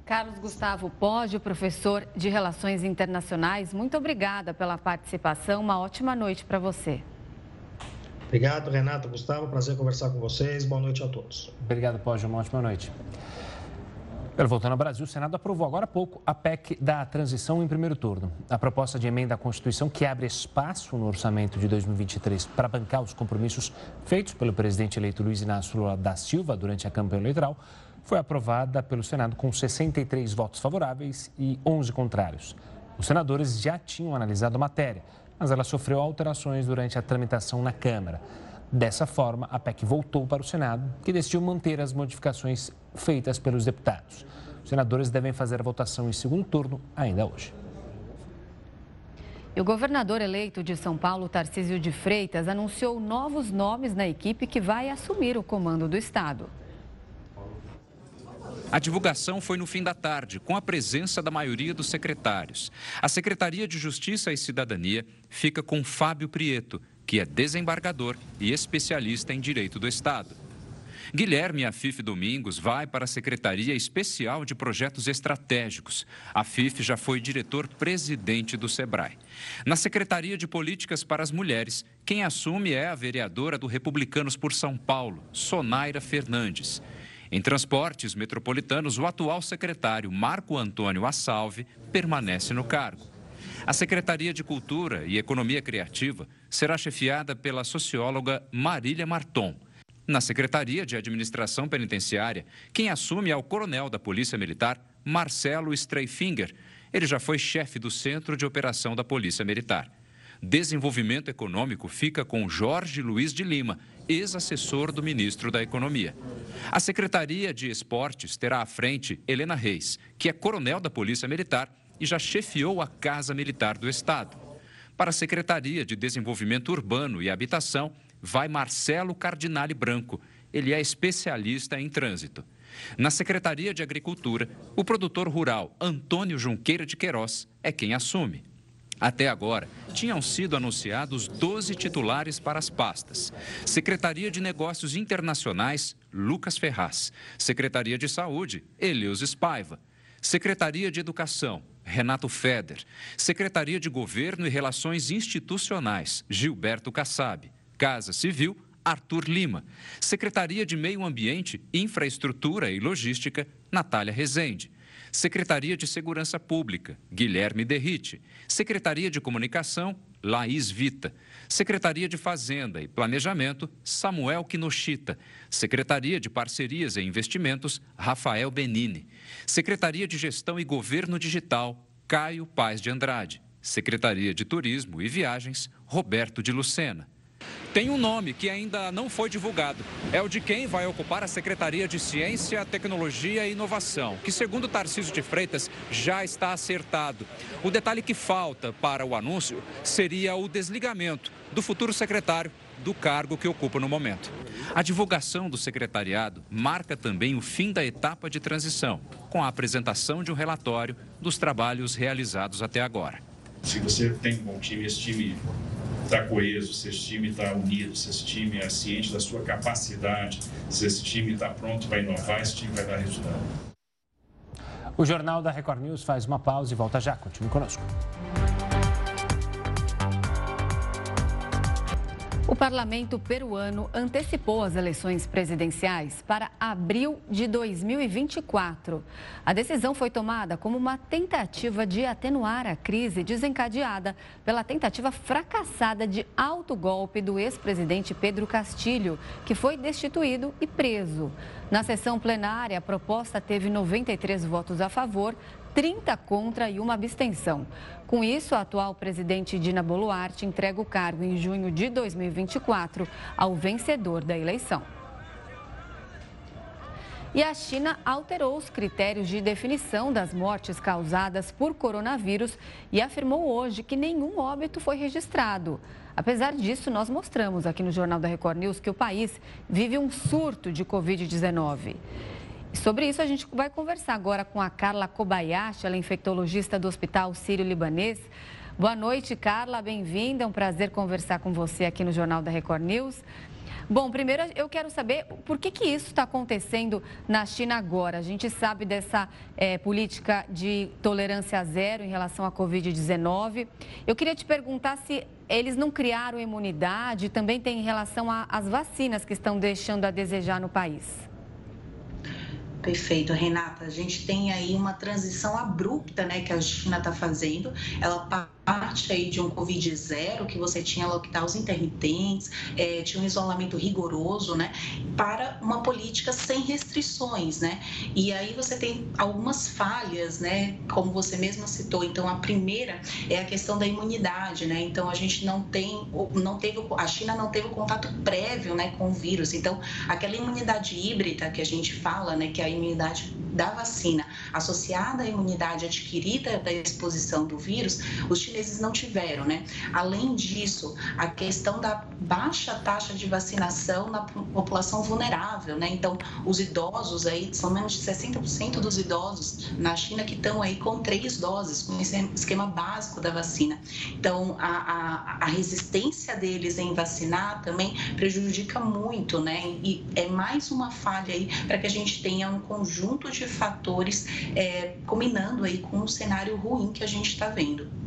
Speaker 1: Carlos Gustavo Pode, professor de Relações Internacionais, muito obrigada pela participação. Uma ótima noite para você.
Speaker 9: Obrigado, Renato, Gustavo. Prazer conversar com vocês. Boa noite a todos.
Speaker 3: Obrigado, Pode. Uma ótima noite. Voltando ao Brasil, o Senado aprovou agora há pouco a PEC da transição em primeiro turno. A proposta de emenda à Constituição que abre espaço no orçamento de 2023 para bancar os compromissos feitos pelo presidente eleito Luiz Inácio Lula da Silva durante a campanha eleitoral foi aprovada pelo Senado com 63 votos favoráveis e 11 contrários. Os senadores já tinham analisado a matéria, mas ela sofreu alterações durante a tramitação na Câmara. Dessa forma, a PEC voltou para o Senado, que decidiu manter as modificações feitas pelos deputados. Os senadores devem fazer a votação em segundo turno ainda hoje.
Speaker 1: E o governador eleito de São Paulo, Tarcísio de Freitas, anunciou novos nomes na equipe que vai assumir o comando do Estado.
Speaker 10: A divulgação foi no fim da tarde, com a presença da maioria dos secretários. A Secretaria de Justiça e Cidadania fica com Fábio Prieto, que é desembargador e especialista em direito do Estado. Guilherme Afif Domingos vai para a Secretaria Especial de Projetos Estratégicos. Afif já foi diretor-presidente do SEBRAE. Na Secretaria de Políticas para as Mulheres, quem assume é a vereadora do Republicanos por São Paulo, Sonaira Fernandes. Em transportes metropolitanos, o atual secretário Marco Antônio Assalve permanece no cargo. A Secretaria de Cultura e Economia Criativa será chefiada pela socióloga Marília Marton. Na Secretaria de Administração Penitenciária, quem assume é o coronel da Polícia Militar, Marcelo Streifinger. Ele já foi chefe do Centro de Operação da Polícia Militar. Desenvolvimento Econômico fica com Jorge Luiz de Lima, ex-assessor do ministro da Economia. A Secretaria de Esportes terá à frente Helena Reis, que é coronel da Polícia Militar e já chefiou a Casa Militar do Estado. Para a Secretaria de Desenvolvimento Urbano e Habitação, vai Marcelo Cardinale Branco. Ele é especialista em trânsito. Na Secretaria de Agricultura, o produtor rural Antônio Junqueira de Queiroz é quem assume. Até agora, tinham sido anunciados 12 titulares para as pastas. Secretaria de Negócios Internacionais, Lucas Ferraz. Secretaria de Saúde, Eleus Spaiva. Secretaria de Educação, Renato Feder. Secretaria de Governo e Relações Institucionais, Gilberto Kassab. Casa Civil, Arthur Lima. Secretaria de Meio Ambiente, Infraestrutura e Logística, Natália Rezende. Secretaria de Segurança Pública, Guilherme Derrite. Secretaria de Comunicação, Laís Vita. Secretaria de Fazenda e Planejamento, Samuel Kinoshita. Secretaria de Parcerias e Investimentos, Rafael Benini. Secretaria de Gestão e Governo Digital, Caio Paz de Andrade. Secretaria de Turismo e Viagens, Roberto de Lucena tem um nome que ainda não foi divulgado. É o de quem vai ocupar a Secretaria de Ciência, Tecnologia e Inovação, que, segundo Tarcísio de Freitas, já está acertado. O detalhe que falta para o anúncio seria o desligamento do futuro secretário do cargo que ocupa no momento. A divulgação do secretariado marca também o fim da etapa de transição, com a apresentação de um relatório dos trabalhos realizados até agora.
Speaker 11: Se você tem um bom time, esse time está coeso, se esse time está unido, se esse time é ciente da sua capacidade, se esse time está pronto para inovar, esse time vai dar resultado.
Speaker 3: O Jornal da Record News faz uma pausa e volta já. Continue conosco.
Speaker 1: O parlamento peruano antecipou as eleições presidenciais para abril de 2024. A decisão foi tomada como uma tentativa de atenuar a crise desencadeada pela tentativa fracassada de autogolpe do ex-presidente Pedro Castilho, que foi destituído e preso. Na sessão plenária, a proposta teve 93 votos a favor, 30 contra e uma abstenção. Com isso, a atual presidente Dina Boluarte entrega o cargo em junho de 2024 ao vencedor da eleição. E a China alterou os critérios de definição das mortes causadas por coronavírus e afirmou hoje que nenhum óbito foi registrado. Apesar disso, nós mostramos aqui no Jornal da Record News que o país vive um surto de Covid-19. Sobre isso, a gente vai conversar agora com a Carla Kobayashi, ela é infectologista do Hospital Sírio-Libanês. Boa noite, Carla, bem-vinda. É um prazer conversar com você aqui no Jornal da Record News. Bom, primeiro eu quero saber por que, que isso está acontecendo na China agora. A gente sabe dessa é, política de tolerância zero em relação à Covid-19. Eu queria te perguntar se eles não criaram imunidade, também tem em relação às vacinas que estão deixando a desejar no país.
Speaker 12: Perfeito, Renata. A gente tem aí uma transição abrupta, né, que a China está fazendo. Ela parte aí de um Covid zero, que você tinha lockdowns intermitentes, é, tinha um isolamento rigoroso, né, para uma política sem restrições, né. E aí você tem algumas falhas, né, como você mesma citou. Então, a primeira é a questão da imunidade, né. Então, a gente não tem, não teve, a China não teve o contato prévio, né, com o vírus. Então, aquela imunidade híbrida que a gente fala, né, que é a imunidade da vacina associada à imunidade adquirida da exposição do vírus, os chineses não tiveram, né? Além disso, a questão da baixa taxa de vacinação na população vulnerável, né? Então, os idosos aí, são menos de 60% dos idosos na China que estão aí com três doses, com esse esquema básico da vacina. Então, a, a, a resistência deles em vacinar também prejudica muito, né? E é mais uma falha aí para que a gente tenha um conjunto de fatores é, combinando aí com o cenário ruim que a gente está vendo.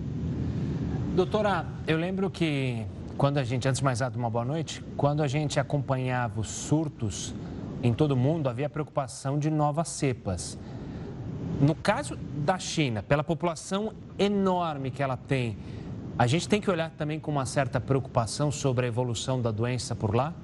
Speaker 3: Doutora, eu lembro que quando a gente, antes de mais nada, uma boa noite, quando a gente acompanhava os surtos em todo o mundo, havia preocupação de novas cepas. No caso da China, pela população enorme que ela tem, a gente tem que olhar também com uma certa preocupação sobre a evolução da doença por lá?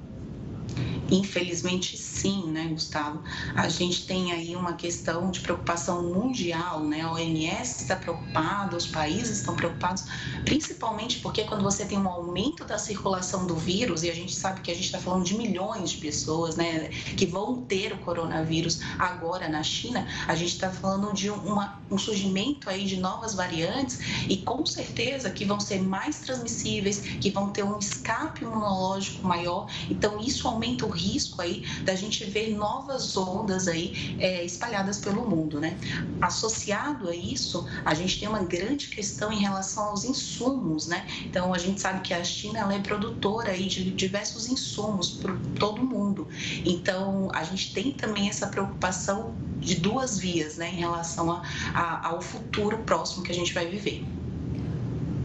Speaker 12: Infelizmente, sim, né, Gustavo? A gente tem aí uma questão de preocupação mundial, né? A OMS está preocupada, os países estão preocupados, principalmente porque quando você tem um aumento da circulação do vírus, e a gente sabe que a gente está falando de milhões de pessoas, né, que vão ter o coronavírus agora na China, a gente está falando de uma, um surgimento aí de novas variantes e com certeza que vão ser mais transmissíveis, que vão ter um escape imunológico maior. Então, isso aumenta o risco aí da gente ver novas ondas aí é, espalhadas pelo mundo, né? Associado a isso, a gente tem uma grande questão em relação aos insumos, né? Então, a gente sabe que a China ela é produtora aí de diversos insumos para todo mundo. Então, a gente tem também essa preocupação de duas vias, né, em relação a, a, ao futuro próximo que a gente vai viver.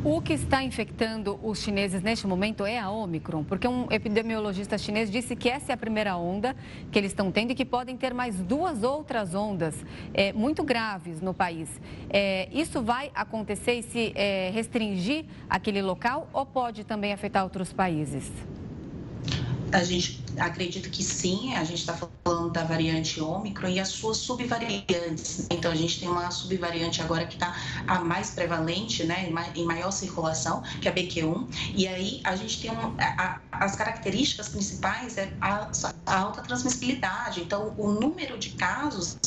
Speaker 1: O que está infectando os chineses neste momento é a Omicron, porque um epidemiologista chinês disse que essa é a primeira onda que eles estão tendo e que podem ter mais duas outras ondas é, muito graves no país. É, isso vai acontecer e se é, restringir aquele local ou pode também afetar outros países?
Speaker 12: A gente acredita que sim, a gente está falando da variante Ômicron e as suas subvariantes. Então, a gente tem uma subvariante agora que está a mais prevalente, né, em maior circulação, que é a BQ1. E aí, a gente tem a, as características principais é a, a alta transmissibilidade. Então, o número de casos,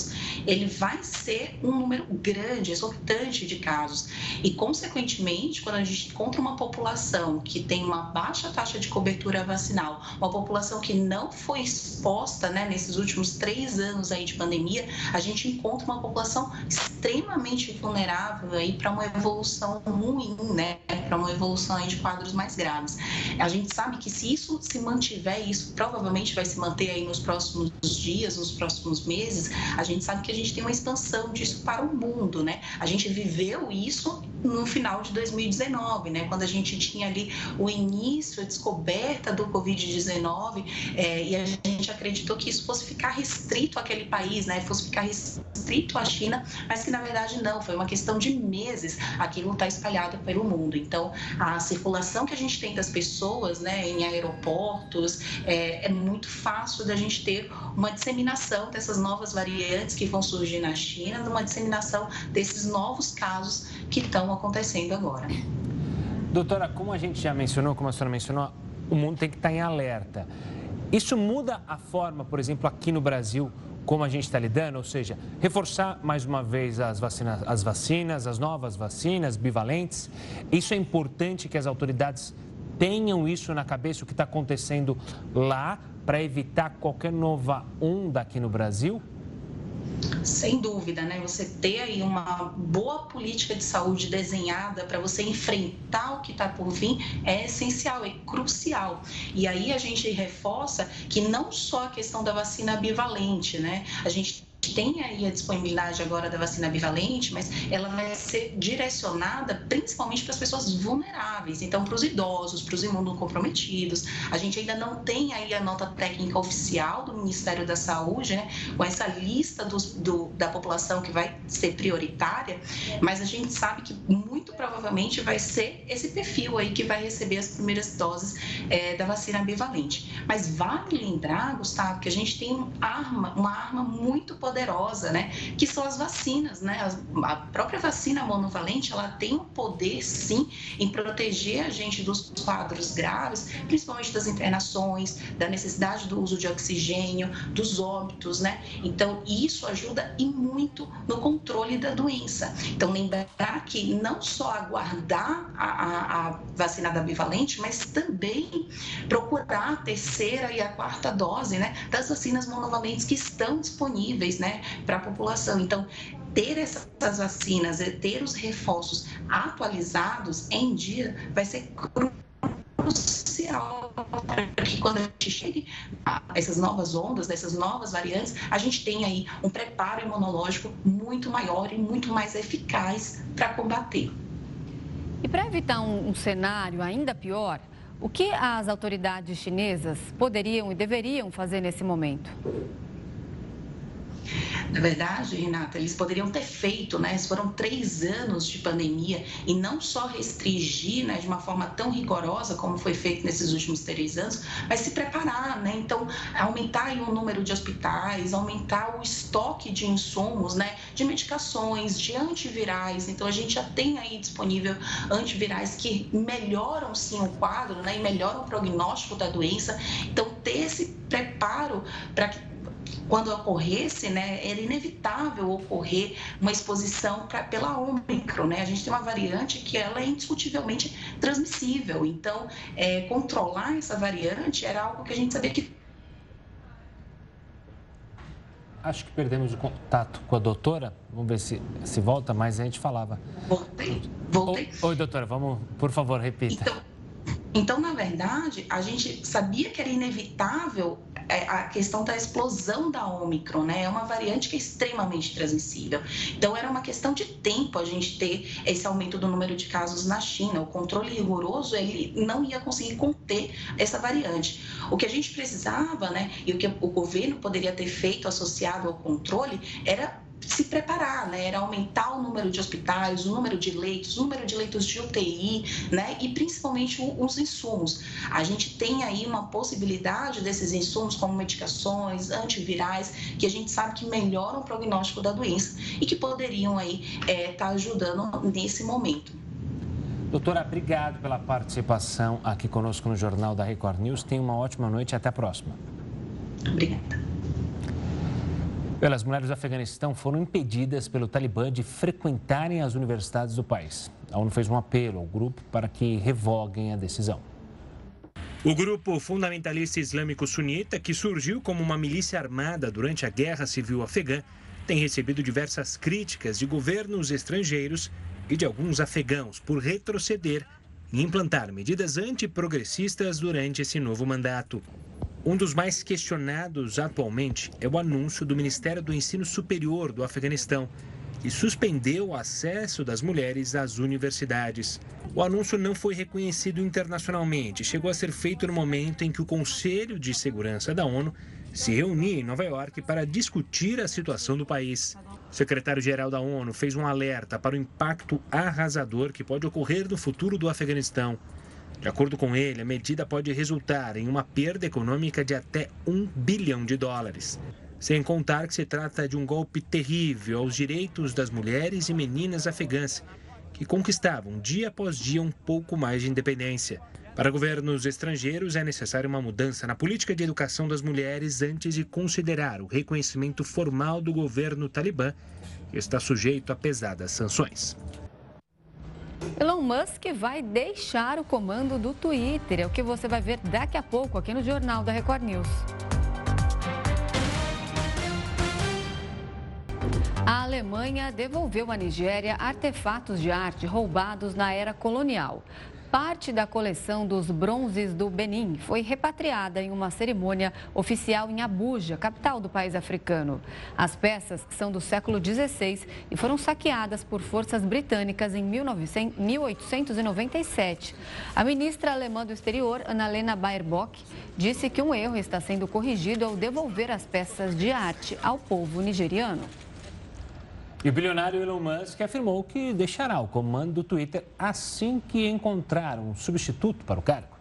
Speaker 12: ele vai ser um número grande, exorbitante de casos. E, consequentemente, quando a gente encontra uma população que tem uma baixa taxa de cobertura vacinal, uma população que não foi exposta né, nesses últimos três anos aí de pandemia, a gente encontra uma população extremamente vulnerável aí para uma evolução ruim, né, para uma evolução aí de quadros mais graves. A gente sabe que se isso se mantiver, isso provavelmente vai se manter aí nos próximos dias, nos próximos meses, a gente sabe que a gente tem uma expansão disso para o mundo, né? A gente viveu isso no final de 2019, né, quando a gente tinha ali o início, a descoberta do Covid-19, é, e a gente acreditou que isso fosse ficar restrito àquele país, né, fosse ficar restrito à China, mas que na verdade não, foi uma questão de meses, aquilo está espalhado pelo mundo. Então, a circulação que a gente tem das pessoas, né, em aeroportos, é, é muito fácil da gente ter uma disseminação dessas novas variantes que vão surgir na China, uma disseminação desses novos casos que estão acontecendo agora.
Speaker 3: Doutora, como a gente já mencionou, como a senhora mencionou, o mundo tem que estar em alerta. Isso muda a forma, por exemplo, aqui no Brasil, como a gente está lidando, ou seja, reforçar mais uma vez as vacinas, as vacinas, as novas vacinas bivalentes. Isso é importante que as autoridades tenham isso na cabeça, o que está acontecendo lá, para evitar qualquer nova onda aqui no Brasil?
Speaker 12: Sem dúvida, né? Você ter aí uma boa política de saúde desenhada para você enfrentar o que está por vir é essencial, é crucial. E aí a gente reforça que não só a questão da vacina bivalente, né? A gente tem aí a disponibilidade agora da vacina bivalente, mas ela vai ser direcionada principalmente para as pessoas vulneráveis, então para os idosos, para os imunocomprometidos. A gente ainda não tem aí a nota técnica oficial do Ministério da Saúde, né, com essa lista dos, do, da população que vai ser prioritária, mas a gente sabe que muito provavelmente vai ser esse perfil aí que vai receber as primeiras doses é, da vacina bivalente. Mas vale lembrar, Gustavo, que a gente tem uma arma, uma arma muito poderosa poderosa, né? Que são as vacinas, né? A própria vacina monovalente, ela tem um poder, sim, em proteger a gente dos quadros graves, principalmente das internações, da necessidade do uso de oxigênio, dos óbitos, né? Então, isso ajuda e muito no controle da doença. Então, lembrar que não só aguardar a, a, a vacina da bivalente, mas também procurar a terceira e a quarta dose, né? Das vacinas monovalentes que estão disponíveis né, para a população. Então, ter essas vacinas, ter os reforços atualizados em dia vai ser crucial para que quando a gente chegue a essas novas ondas, dessas novas variantes, a gente tenha aí um preparo imunológico muito maior e muito mais eficaz para combater.
Speaker 1: E para evitar um, um cenário ainda pior, o que as autoridades chinesas poderiam e deveriam fazer nesse momento?
Speaker 12: Na verdade, Renata, eles poderiam ter feito, né? Foram três anos de pandemia e não só restringir, né, de uma forma tão rigorosa como foi feito nesses últimos três anos, mas se preparar, né? Então, aumentar o número de hospitais, aumentar o estoque de insumos, né? De medicações, de antivirais. Então, a gente já tem aí disponível antivirais que melhoram sim o quadro, né? E melhoram o prognóstico da doença. Então, ter esse preparo para que quando ocorresse, né, era inevitável ocorrer uma exposição pra, pela Ômicron, né? A gente tem uma variante que ela é indiscutivelmente transmissível. Então, é, controlar essa variante era algo que a gente sabia que
Speaker 13: acho que perdemos o contato com a doutora. Vamos ver se, se volta, mas a gente falava.
Speaker 12: Voltei, voltei.
Speaker 13: Oi, doutora, vamos, por favor, repita.
Speaker 12: Então, então, na verdade, a gente sabia que era inevitável a questão da explosão da Omicron, né? É uma variante que é extremamente transmissível. Então, era uma questão de tempo a gente ter esse aumento do número de casos na China. O controle rigoroso, ele não ia conseguir conter essa variante. O que a gente precisava, né, e o que o governo poderia ter feito associado ao controle, era se preparar, né? Era aumentar o número de hospitais, o número de leitos, o número de leitos de UTI, né? E principalmente os insumos. A gente tem aí uma possibilidade desses insumos como medicações, antivirais, que a gente sabe que melhoram o prognóstico da doença e que poderiam aí estar é, tá ajudando nesse momento.
Speaker 13: Doutora, obrigado pela participação aqui conosco no Jornal da Record News. Tenha uma ótima noite e até a próxima.
Speaker 12: Obrigada.
Speaker 13: As mulheres do Afeganistão foram impedidas pelo Talibã de frequentarem as universidades do país. A ONU fez um apelo ao grupo para que revoguem a decisão.
Speaker 3: O grupo fundamentalista islâmico sunita, que surgiu como uma milícia armada durante a Guerra Civil Afegã, tem recebido diversas críticas de governos estrangeiros e de alguns afegãos por retroceder e implantar medidas antiprogressistas durante esse novo mandato. Um dos mais questionados atualmente é o anúncio do Ministério do Ensino Superior do Afeganistão, que suspendeu o acesso das mulheres às universidades. O anúncio não foi reconhecido internacionalmente, chegou a ser feito no momento em que o Conselho de Segurança da ONU se reunia em Nova York para discutir a situação do país. O secretário-geral da ONU fez um alerta para o impacto arrasador que pode ocorrer no futuro do Afeganistão. De acordo com ele, a medida pode resultar em uma perda econômica de até um bilhão de dólares. Sem contar que se trata de um golpe terrível aos direitos das mulheres e meninas afegãs, que conquistavam dia após dia um pouco mais de independência. Para governos estrangeiros, é necessária uma mudança na política de educação das mulheres antes de considerar o reconhecimento formal do governo talibã, que está sujeito a pesadas sanções.
Speaker 1: Elon Musk vai deixar o comando do Twitter. É o que você vai ver daqui a pouco aqui no Jornal da Record News. A Alemanha devolveu à Nigéria artefatos de arte roubados na era colonial. Parte da coleção dos bronzes do Benin foi repatriada em uma cerimônia oficial em Abuja, capital do país africano. As peças são do século XVI e foram saqueadas por forças britânicas em 1897. A ministra alemã do exterior, Annalena Baerbock, disse que um erro está sendo corrigido ao devolver as peças de arte ao povo nigeriano.
Speaker 13: E o bilionário Elon Musk afirmou que deixará o comando do Twitter assim que encontrar um substituto para o cargo.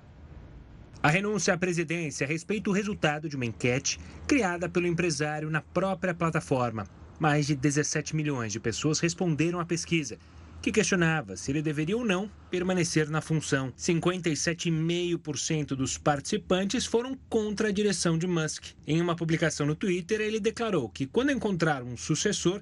Speaker 3: A renúncia à presidência respeita o resultado de uma enquete criada pelo empresário na própria plataforma. Mais de 17 milhões de pessoas responderam à pesquisa, que questionava se ele deveria ou não permanecer na função. 57,5% dos participantes foram contra a direção de Musk. Em uma publicação no Twitter, ele declarou que quando encontrar um sucessor,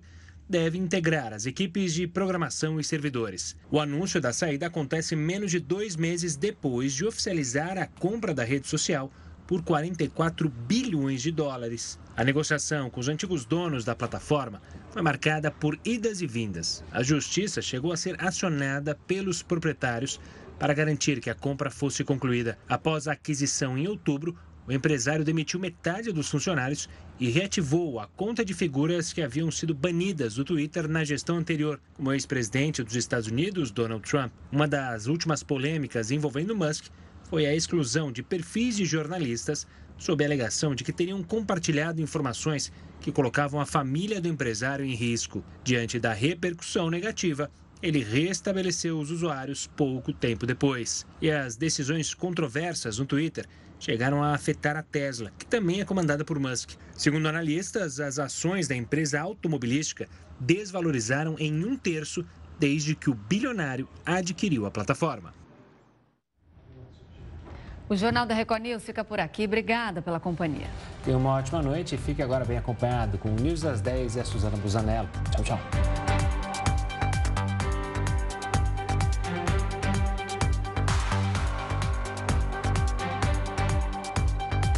Speaker 3: deve integrar as equipes de programação e servidores. O anúncio da saída acontece menos de dois meses depois de oficializar a compra da rede social por 44 bilhões de dólares. A negociação com os antigos donos da plataforma foi marcada por idas e vindas. A justiça chegou a ser acionada pelos proprietários para garantir que a compra fosse concluída. Após a aquisição em outubro, o empresário demitiu metade dos funcionários e reativou a conta de figuras que haviam sido banidas do Twitter na gestão anterior, como o ex-presidente dos Estados Unidos, Donald Trump. Uma das últimas polêmicas envolvendo Musk foi a exclusão de perfis de jornalistas sob a alegação de que teriam compartilhado informações que colocavam a família do empresário em risco. Diante da repercussão negativa, ele restabeleceu os usuários pouco tempo depois. E as decisões controversas no Twitter chegaram a afetar a Tesla, que também é comandada por Musk. Segundo analistas, as ações da empresa automobilística desvalorizaram em um terço desde que o bilionário adquiriu a plataforma.
Speaker 1: O Jornal da Record News fica por aqui. Obrigada pela companhia.
Speaker 13: Tenha uma ótima noite e fique agora bem acompanhado com o News das 10 e a Suzana Busanello. Tchau, tchau.